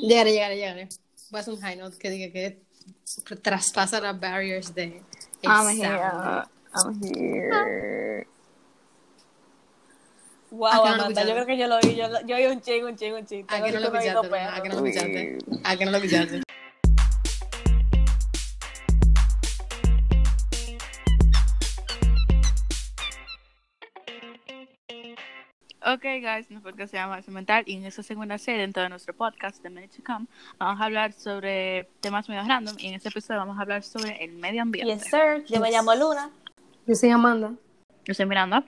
Llegaré, llegaré, llegaré. Voy a hacer un high note que diga que traspasa las barriers de I'm here. I'm here. Wow, Amanda, yo creo que yo lo oí, yo, lo- yo oí un ching, un ching, un ching. ¿A que no lo verdad? ¿A que no lo escuchaste? ¿A que no lo escuchaste? Ok, guys, nuestro podcast se llama Acción Mental y en esta segunda serie, dentro de nuestro podcast, The Minute to Come, vamos a hablar sobre temas medio random y en este episodio vamos a hablar sobre el medio ambiente. Yes, sir. Yo me llamo Luna. Yo soy Amanda. Yo soy Miranda.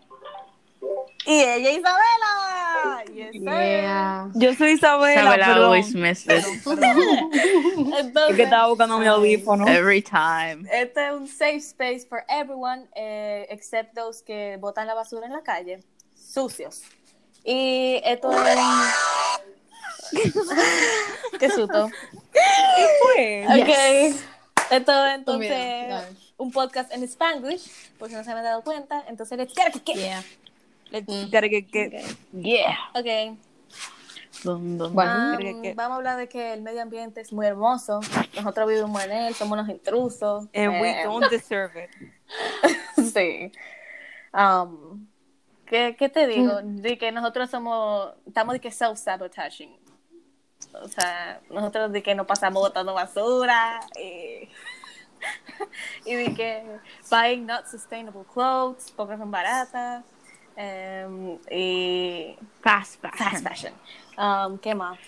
Y ella Isabela. Yes, sir. Yeah. Yo soy Isabela, Isabel perdón. always misses Es Entonces, que estaba buscando mi audífono. every time. este es un safe space for everyone, eh, except those que botan la basura en la calle, sucios. Y esto es. Qué susto. Pues, Ok. Esto es mira, entonces un podcast en Spanglish, por si no se me han dado cuenta. Entonces, let's get it. Yeah. let's Mm. get it, get- get- Yeah. Ok. Dun, dun, Bueno. Um, Creo que- vamos a hablar de que el medio ambiente es muy hermoso. Nosotros vivimos en él, somos unos intrusos. And we Eh, don't deserve it. sí. Um, ¿qué, ¿Qué te digo? De que nosotros somos, estamos de que self-sabotaging. O sea, nosotros de que no pasamos botando basura y, y de que buying not sustainable clothes porque son baratas em, y Fast fashion. fast fashion. Um, ¿Qué más?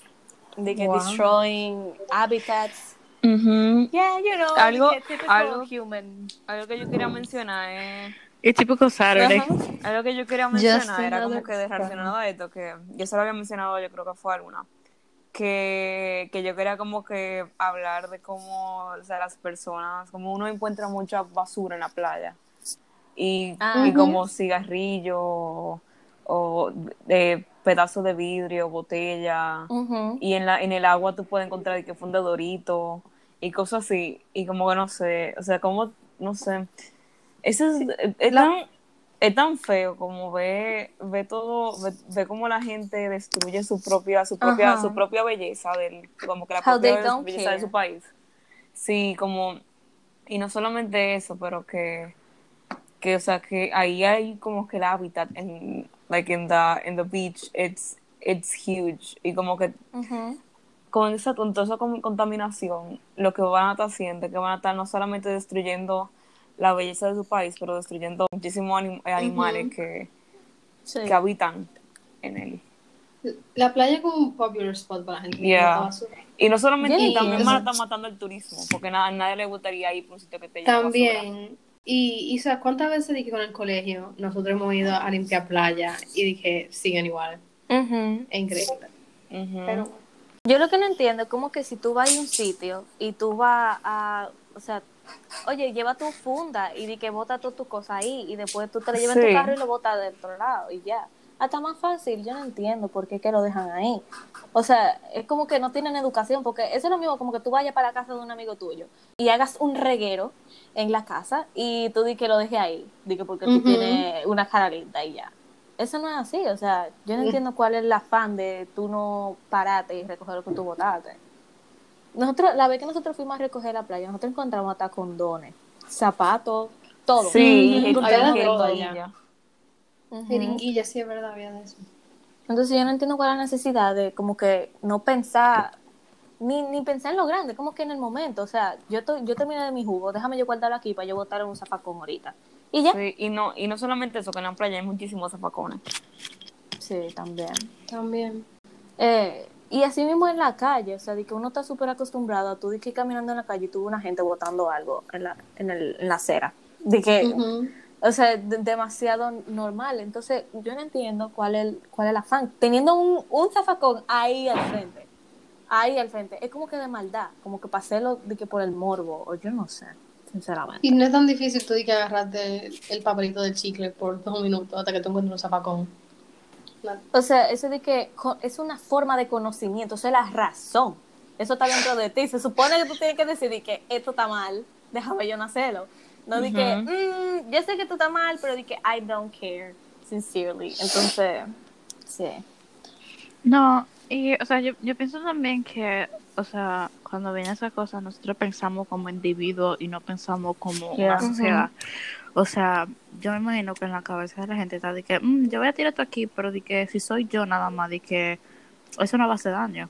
De que Wow. destroying habitats. Ujú. Yeah, you know, Algo- algo- human. Algo que yo quería mencionar es... It's typical Saturday. Ajá. Algo que yo quería mencionar era como que de relacionado a esto, que yo se lo había mencionado, yo creo que fue alguna, que, que yo quería como que hablar de cómo, o sea, las personas, como uno encuentra mucha basura en la playa, y, Ah. y como cigarrillo, o, o de pedazos de vidrio, botella, y en, la, en el agua tú puedes encontrar que fue un dedorito y cosas así, y como que no sé, o sea, como, no sé, eso es, es tan, es tan feo como ve, ve todo, ve, ve como la gente destruye su propia, su propia, Ajá. su propia belleza, del, como que la How propia belleza de su país. Sí, como, y no solamente eso, pero que, que o sea, que ahí hay como que el hábitat en, like in the, in the beach, it's, it's huge, y como que Ujú. con esa, con toda esa con- contaminación, lo que van a estar haciendo que van a estar no solamente destruyendo la belleza de su país, pero destruyendo muchísimos anim- eh, animales que, Sí. que habitan en él. La playa es como un popular spot para la gente. Yeah. Y no solamente, Yeah. y también a estar matando el turismo, porque a nadie le gustaría ir por un sitio que te. También. Y Isa, ¿cuántas veces dije con el colegio nosotros hemos ido a limpiar playa y dije siguen igual? Es increíble. Pero Yo lo que no entiendo es como que si tú vas a un sitio y tú vas a, o sea, oye, lleva tu funda y di que bota todas tus cosas ahí y después tú te lo llevas en tu carro y lo botas del otro lado y ya. Hasta más fácil, yo no entiendo por qué que lo dejan ahí. O sea, es como que no tienen educación, porque eso es lo mismo como que tú vayas para la casa de un amigo tuyo y hagas un reguero en la casa y tú di que lo dejes ahí, di que porque tú Ujú. tienes una cara linda y ya. Eso no es así, o sea, yo no entiendo cuál es el afán de tú no pararte y recoger lo que tú botaste. Nosotros, la vez que nosotros fuimos a recoger la playa, nosotros encontramos hasta condones, zapatos, todo. Sí, jeringuilla. Jeringuilla, sí es verdad, había de eso. Entonces yo no entiendo cuál es la necesidad de como que no pensar, ni, ni pensar en lo grande, como que en el momento, o sea, yo, to- yo terminé de mi jugo, déjame yo guardarlo aquí para yo botar en un zapacón ahorita. Y ya. Sí, y no, y no solamente eso, que en la playa hay muchísimos zafacones. Sí, también. También. Eh, y así mismo en la calle, o sea, de que uno está súper acostumbrado a tú de que ir caminando en la calle y tuvo una gente botando algo en la, en, el, en la acera. De que, o sea, de- demasiado normal. Entonces, yo no entiendo cuál es el, cuál es el afán. Teniendo un, un zafacón ahí al frente, ahí al frente, es como que de maldad, como que paselo de que por el morbo, o yo no sé, sinceramente. Y no es tan difícil tú di que agarrarte el papelito del chicle por dos minutos hasta que tú encuentres un zapacón. O sea, eso de que es una forma de conocimiento, eso es la razón. Eso está dentro de ti. Se supone que tú tienes que decidir que esto está mal, déjame yo no hacerlo. No di que, "Mm, yo sé que esto está mal, pero di que I don't care, sincerely. Entonces, sí. No, Y, o sea, yo, yo pienso también que, o sea, cuando viene esa cosa, nosotros pensamos como individuos y no pensamos como Yeah. una sociedad. O sea, yo me imagino que en la cabeza de la gente está de que, "Mm, yo voy a tirar esto aquí, pero de que si soy yo nada más, de que eso no va a hacer daño.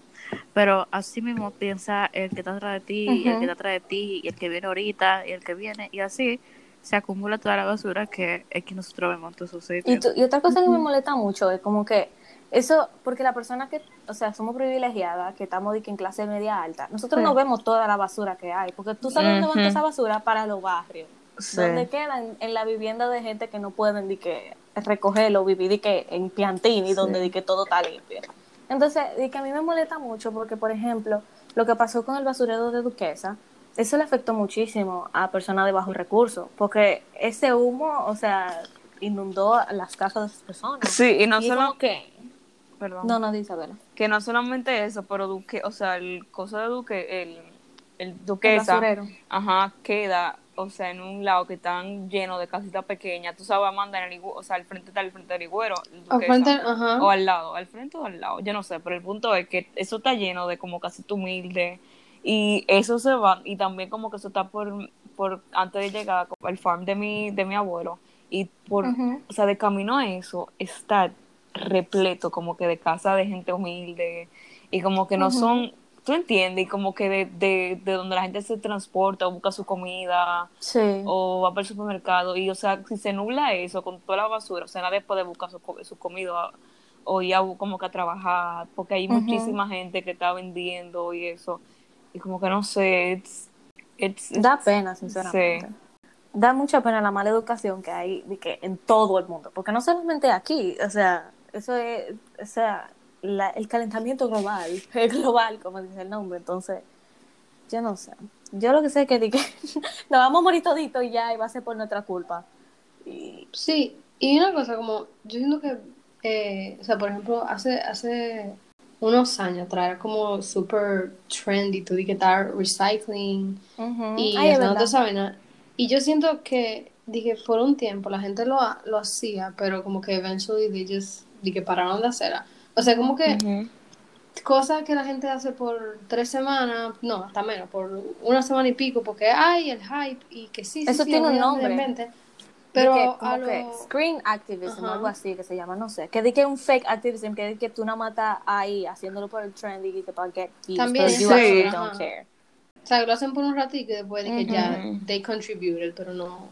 Pero así mismo piensa el que está atrás de ti, y el que está atrás de ti, y el que viene ahorita, y el que viene, y así se acumula toda la basura que es que nosotros vemos en todos esos Y, sitios. tu- y otra cosa que me molesta mucho es como que eso, porque la persona que, o sea, somos privilegiadas, que estamos de que en clase media alta, nosotros Sí. no vemos toda la basura que hay, porque tú sabes dónde va toda esa basura para los barrios, Sí. donde quedan en la vivienda de gente que no pueden de que recogerlo, vivir que en Piantini, donde de que todo está limpio. Entonces, que a mí me molesta mucho porque, por ejemplo, lo que pasó con el basurero de Duquesa, eso le afectó muchísimo a personas de bajos recursos, porque ese humo, o sea, inundó las casas de esas personas. Sí, y no Y solo que... perdón. No, no, di Isabela. que no solamente eso, pero Duque, o sea, el coso de Duque, el, el Duquesa, ajá, queda, o sea, en un lado que están lleno de casitas pequeñas, tú sabes, Amanda, en el o sea, al frente está el frente del Igüero, el Al Duquesa, frente, ajá. o al lado, al frente o al lado, yo no sé, pero el punto es que eso está lleno de como casita humilde, y eso se va, y también como que eso está por, por antes de llegar al farm de mi, de mi abuelo, y por, o sea, de camino a eso, está repleto como que de casa de gente humilde y como que no son, tú entiendes, y como que de, de, de donde la gente se transporta o busca su comida Sí. o va para el supermercado y o sea, si se nubla eso con toda la basura, o sea, nadie puede buscar su, su comida o ir a, como que a trabajar porque hay muchísima gente que está vendiendo y eso y como que no sé, it's, it's, Da pena, sinceramente. Sí. Da mucha pena la mala educación que hay de que en todo el mundo, porque no solamente aquí, o sea, eso es, o sea, la- el calentamiento global, es global, como dice el nombre, entonces, yo no sé. Yo lo que sé es que, di que nos vamos a morir todito y ya, y va a ser por nuestra culpa. Y, Sí, y una cosa como, yo siento que, eh, o sea, por ejemplo, hace, hace unos años atrás era como super trendy, tú que estar recycling y Ay, es haciendo verdad. toda esa vaina. Y yo siento que, dije, por un tiempo la gente lo, lo hacía, pero como que eventually they just, dije, pararon de hacerla. O sea, como que Ujú. cosas que la gente hace por tres semanas, no, hasta menos, por una semana y pico, porque hay el hype y que sí, sí, Eso sí, tiene un nombre. De Pero que, a como lo... que screen activism, algo así que se llama, no sé. Que di que un fake activism, que di que tú más estás ahí haciéndolo por el trend y que para get views, También, pero you sí. actually don't care. O sea, lo hacen por un ratito y después de que ya they contributed, pero no.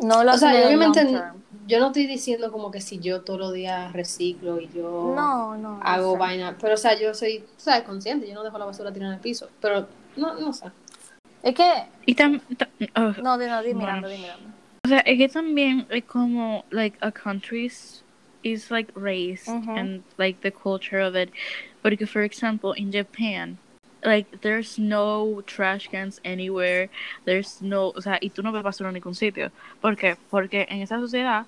No lo O sea, obviamente long term. yo no estoy diciendo como que si yo todos los días reciclo y yo No, no. no hago sé. vaina, pero o sea, yo soy, ¿sabes? Consciente, yo no dejo la basura tirada en el piso, pero no, no sé. Es que, Y tam- ta- oh, no, di, no, di Bueno. mirando, di mirando. O sea, es que también es como like a country's is like race and like the culture of it. Porque for example, in Japan, like there's no trash cans anywhere. There's no, o sea, y tú no ves basura en ningún sitio. ¿Por qué? Porque en esa sociedad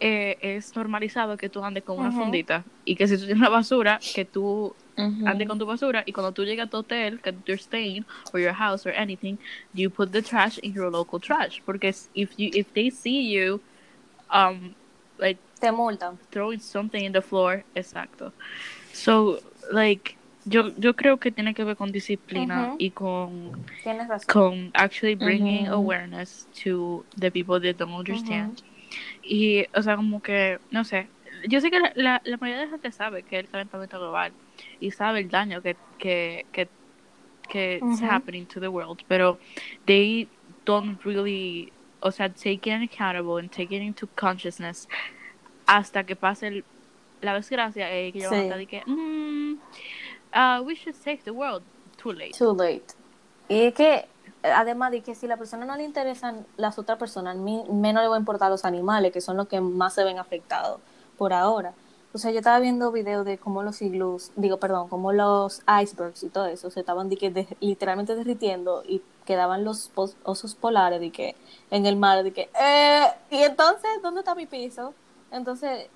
eh, es normalizado que tú andes con una fundita y que si tú tienes una basura, que tú Ujú. ande con tu basura y cuando tú llegas a tu hotel, que you're staying or your house or anything, you put the trash in your local trash because if you if they see you um like Te multan. throwing something in the floor, exacto. So like yo yo creo que tiene que ver con disciplina Ujú. y con Tienes razón. con actually bringing awareness to the people that don't understand. Y, o sea, como que, no sé, yo sé que la, la, la mayoría de la gente sabe que el calentamiento global y sabe el daño que, que, que, que Ujú. happening to the world, pero they don't really, o sea, take it accountable and take it into consciousness hasta que pase el- la desgracia y que yo Sí. a estar de que, "Mm, uh, we should save the world. Too late. Too late. Y es que, además de que si la persona no le interesan las otras personas, menos le va a importar los animales, que son los que más se ven afectados por ahora. O sea, yo estaba viendo videos de cómo los iglús, digo, perdón, cómo los icebergs y todo eso se estaban de que de- literalmente derritiendo y quedaban los pos- osos polares de que en el mar, de que, eh, y entonces, ¿dónde está mi piso? Entonces,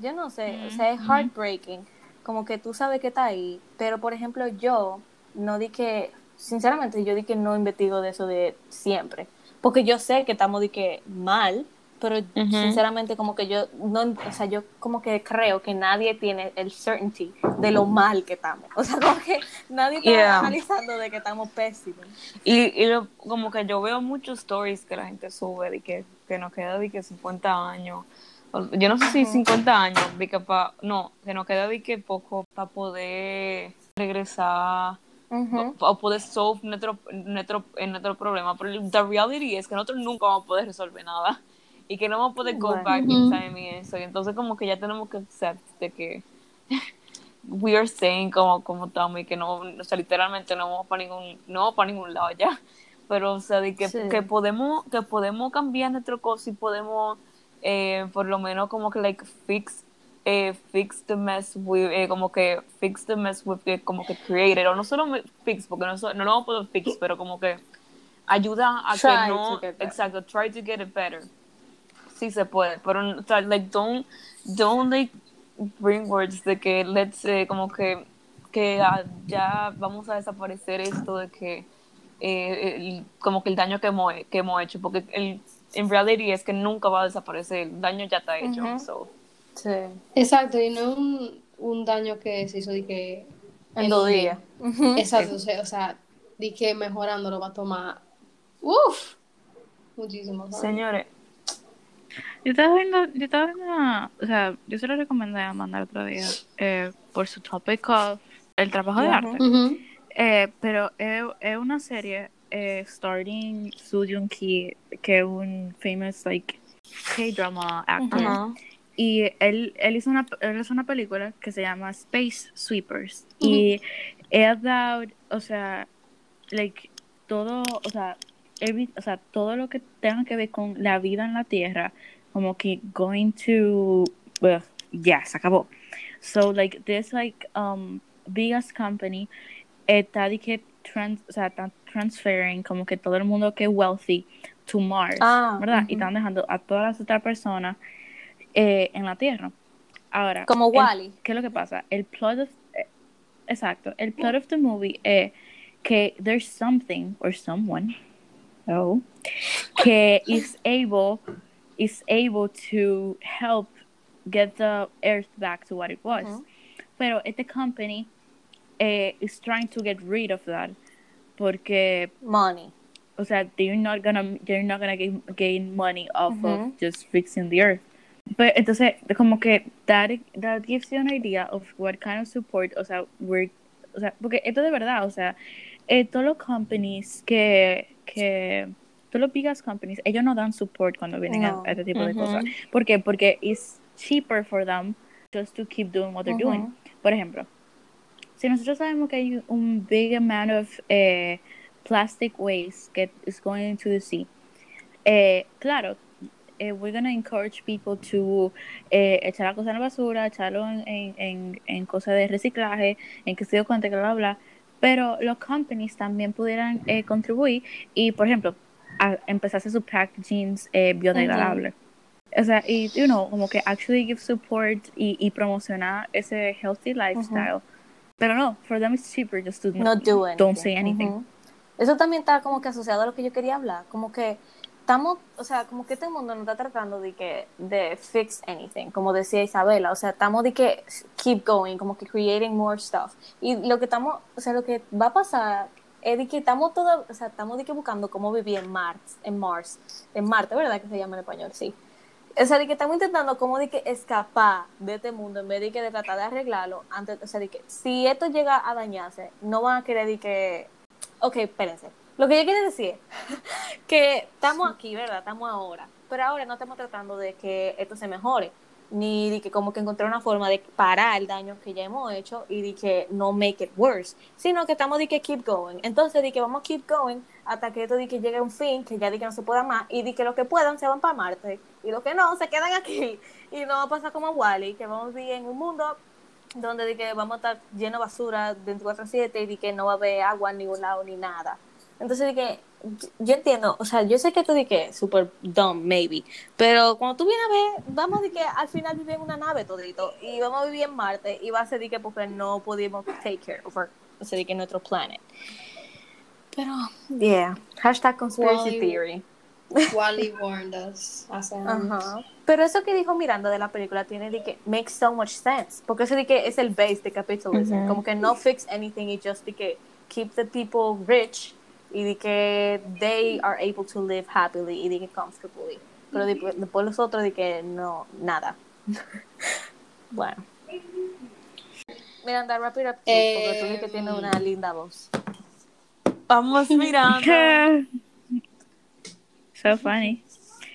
yo no sé, o sea, es Ujú. heartbreaking, como que tú sabes que está ahí, pero por ejemplo, yo no di que, sinceramente, yo di que no investigo de eso de siempre, porque yo sé que estamos de que mal, pero sinceramente como que yo no, o sea, yo como que creo que nadie tiene el certainty de lo mal que estamos. O sea, como que nadie está Yeah. analizando de que estamos pésimos. Y, y lo- como que yo veo muchos stories que la gente sube de que, que nos queda de que 50 años. Yo no sé si 50 años, de que pa, no, que nos queda de que poco para poder regresar Ujú. o, o poder solve nuestro, nuestro, en nuestro problema. Pero la reality es que nosotros nunca vamos a poder resolver nada y que no vamos a poder go Bueno. back in time y eso. Y entonces como que ya tenemos que accept de que we are staying como, como estamos y que no, o sea, literalmente no vamos para ningún, no vamos para ningún lado ya. Pero, o sea, de que, Sí. que podemos, que podemos cambiar nuestro cosa y podemos, eh, por lo menos como que, like, fix, eh, fix the mess with, eh, como que, fix the mess with, eh, como que created, o no solo fix, porque no, so- no lo poder fix, pero como que ayuda a Try que no, exacto, try to get it better. Sí se puede, pero, o sea, like, don't, don't, like, bring words de que, let's say, como que, que ah, ya vamos a desaparecer esto de que, eh, el- como que el daño que hemos, que hemos hecho, porque el, en reality es que nunca va a desaparecer, el daño ya está hecho, so. Sí. Exacto, y no es un, un daño que se hizo de que... En dos días. Exacto, o sea, o sea, de que mejorándolo va a tomar... Uff, muchísimo. ¿sabes? Señores, Yo estaba viendo, yo estaba viendo una- o sea, yo se lo recomendé a mandar otro día eh, por su topic of el trabajo de arte. Eh, pero es, es una serie eh, starting Soo Joong Ki, que es un famous like K-drama actor. ajá. Y él, él, hizo una, él hizo una película que se llama Space Sweepers. Y es about, o sea, like, todo, o sea, every- o sea, todo lo que tenga que ver con la vida en la Tierra, como que going to, well, ya, se acabó. So, like, this, like, um, biggest company, está de que trans, o sea, está transferring como que todo el mundo que es wealthy to Mars, Ah, ¿verdad? Y están dejando a todas las otras personas eh, en la Tierra. Ahora, Como el- Wally. ¿qué es lo que pasa? El plot of, eh, exacto, el plot of the movie es que there's something or someone, oh, que is able, is able to help get the Earth back to what it was. Ujú. Pero este company eh, is trying to get rid of that porque Money. o sea, they're not gonna, they're not gonna gain, gain money off of just fixing the earth. Pero entonces, como que that, that gives you an idea of what kind of support, o sea, we're, o sea, porque esto de verdad, o sea, eh, todos los companies que, que, todos los biggest companies, ellos no dan support cuando vienen a- No. a, este tipo de cosas. ¿Por qué? Porque it's cheaper for them just to keep doing what they're doing. Por ejemplo, si nosotros sabemos que hay un big amount of eh, plastic waste that is going into the sea, eh, claro, eh, we're going to encourage people to eh, echar la cosa en la basura, echarlo en, en, en, cosas de reciclaje, en que se dio cuenta que bla, bla, bla. Pero los companies también pudieran eh, contribuir y, por ejemplo, a empezar a hacer sus packagings eh, biodegradables. O sea, y, you know, como que actually give support y, y promocionar ese healthy lifestyle. Pero no, for them it's cheaper just to No do anything. don't say anything. Eso también está como que asociado a lo que yo quería hablar. Como que estamos, o sea, como que este mundo no está tratando de que de fix anything, como decía Isabela, o sea, estamos de que keep going, como que creating more stuff. Y lo que estamos, o sea, lo que va a pasar es de que estamos todo, o sea, estamos de que buscando cómo vivir en Mars, en Mars, en Marte, ¿verdad que se llama en español? Sí. O sea, de que estamos intentando como de que escapar de este mundo en vez de que de tratar de arreglarlo antes, o sea, de que si esto llega a dañarse, no van a querer de que, ok, espérense. Lo que yo quiero decir es que estamos aquí, ¿verdad? Estamos ahora, pero ahora no estamos tratando de que esto se mejore, ni de que como que encontrar una forma de parar el daño que ya hemos hecho y de que no make it worse, sino que estamos de que keep going. Entonces, de que vamos a keep going hasta que esto de que llegue a un fin, que ya de que no se pueda más, y de que los que puedan se van para Marte, y los que no se quedan aquí. Y no va a pasar como Wally, que vamos a vivir en un mundo donde de que vamos a estar lleno de basura 24/7 y de que no va a haber agua en ningún lado ni nada. Entonces de que yo entiendo, o sea, yo sé que esto de que super dumb, maybe, pero cuando tú vienes a ver, vamos de que al final vivir en una nave todito y vamos a vivir en Marte y va a ser de que porque no pudimos take care of our, o sea, de que nuestro planet. Pero, yeah, hashtag conspiracy Wally- theory. Wally warned us hace años. Ajá. Pero eso que dijo Miranda de la película tiene de que makes so much sense. Porque eso de que es el base de capitalism. Como que no fix anything y just de que keep the people rich y de que they are able to live happily y de que comfortably. Pero después, después los otros de que no, nada. bueno. Miranda, wrap it up porque tú dices que tienes una linda voz. Vamos mirando. so funny.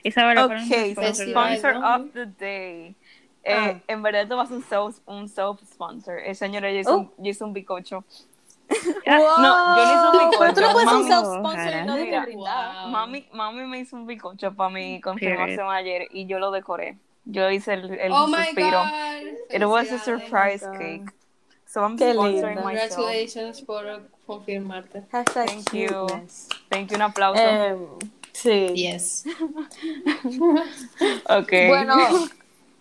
Isabela, ¿cuál es Ok, nuestro so sponsor? sponsor of the day. Eh, Ah. En verdad, esto va a ser un self, un self sponsor. El señor, yo hice, un, yo hice un bizcocho. No, yo no hice un Pero tú no bizcocho. puedes un Mami, self-sponsor y no brindar. Wow. mami, mami me hizo un bizcocho para mi confirmación ayer y yo lo decoré. Yo hice el, el Oh my suspiro. God. It was a surprise Oh cake. So I'm Qué sponsoring lindo. myself. Congratulations por confirmarte. Hashtag Thank you. Thank you, un aplauso. Em, sí. Yes. ok. Bueno,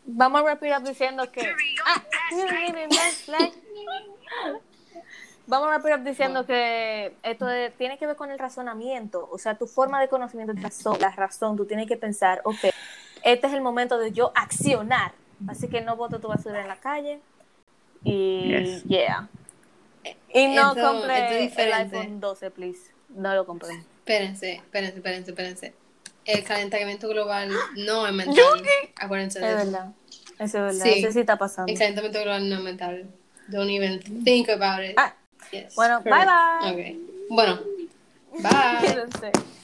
vamos a wrap it up diciendo que. Ah, Vamos a wrap it up diciendo que esto de- tiene que ver con el razonamiento, o sea, tu forma de conocimiento, la razón, la razón, tú tienes que pensar, ok, este es el momento de yo accionar, así que no bote tu basura en la calle y Yes. yeah. Y no es el iPhone 12, please, no lo compren. Espérense, espérense, espérense, espérense. El calentamiento global no es mental. Acuérdense de Es eso. verdad, eso es verdad, Sí. eso sí está pasando. El calentamiento global no es mental. Don't even think about it. Ah, Yes, bueno, correct. bye bye. Okay. Bueno, bye.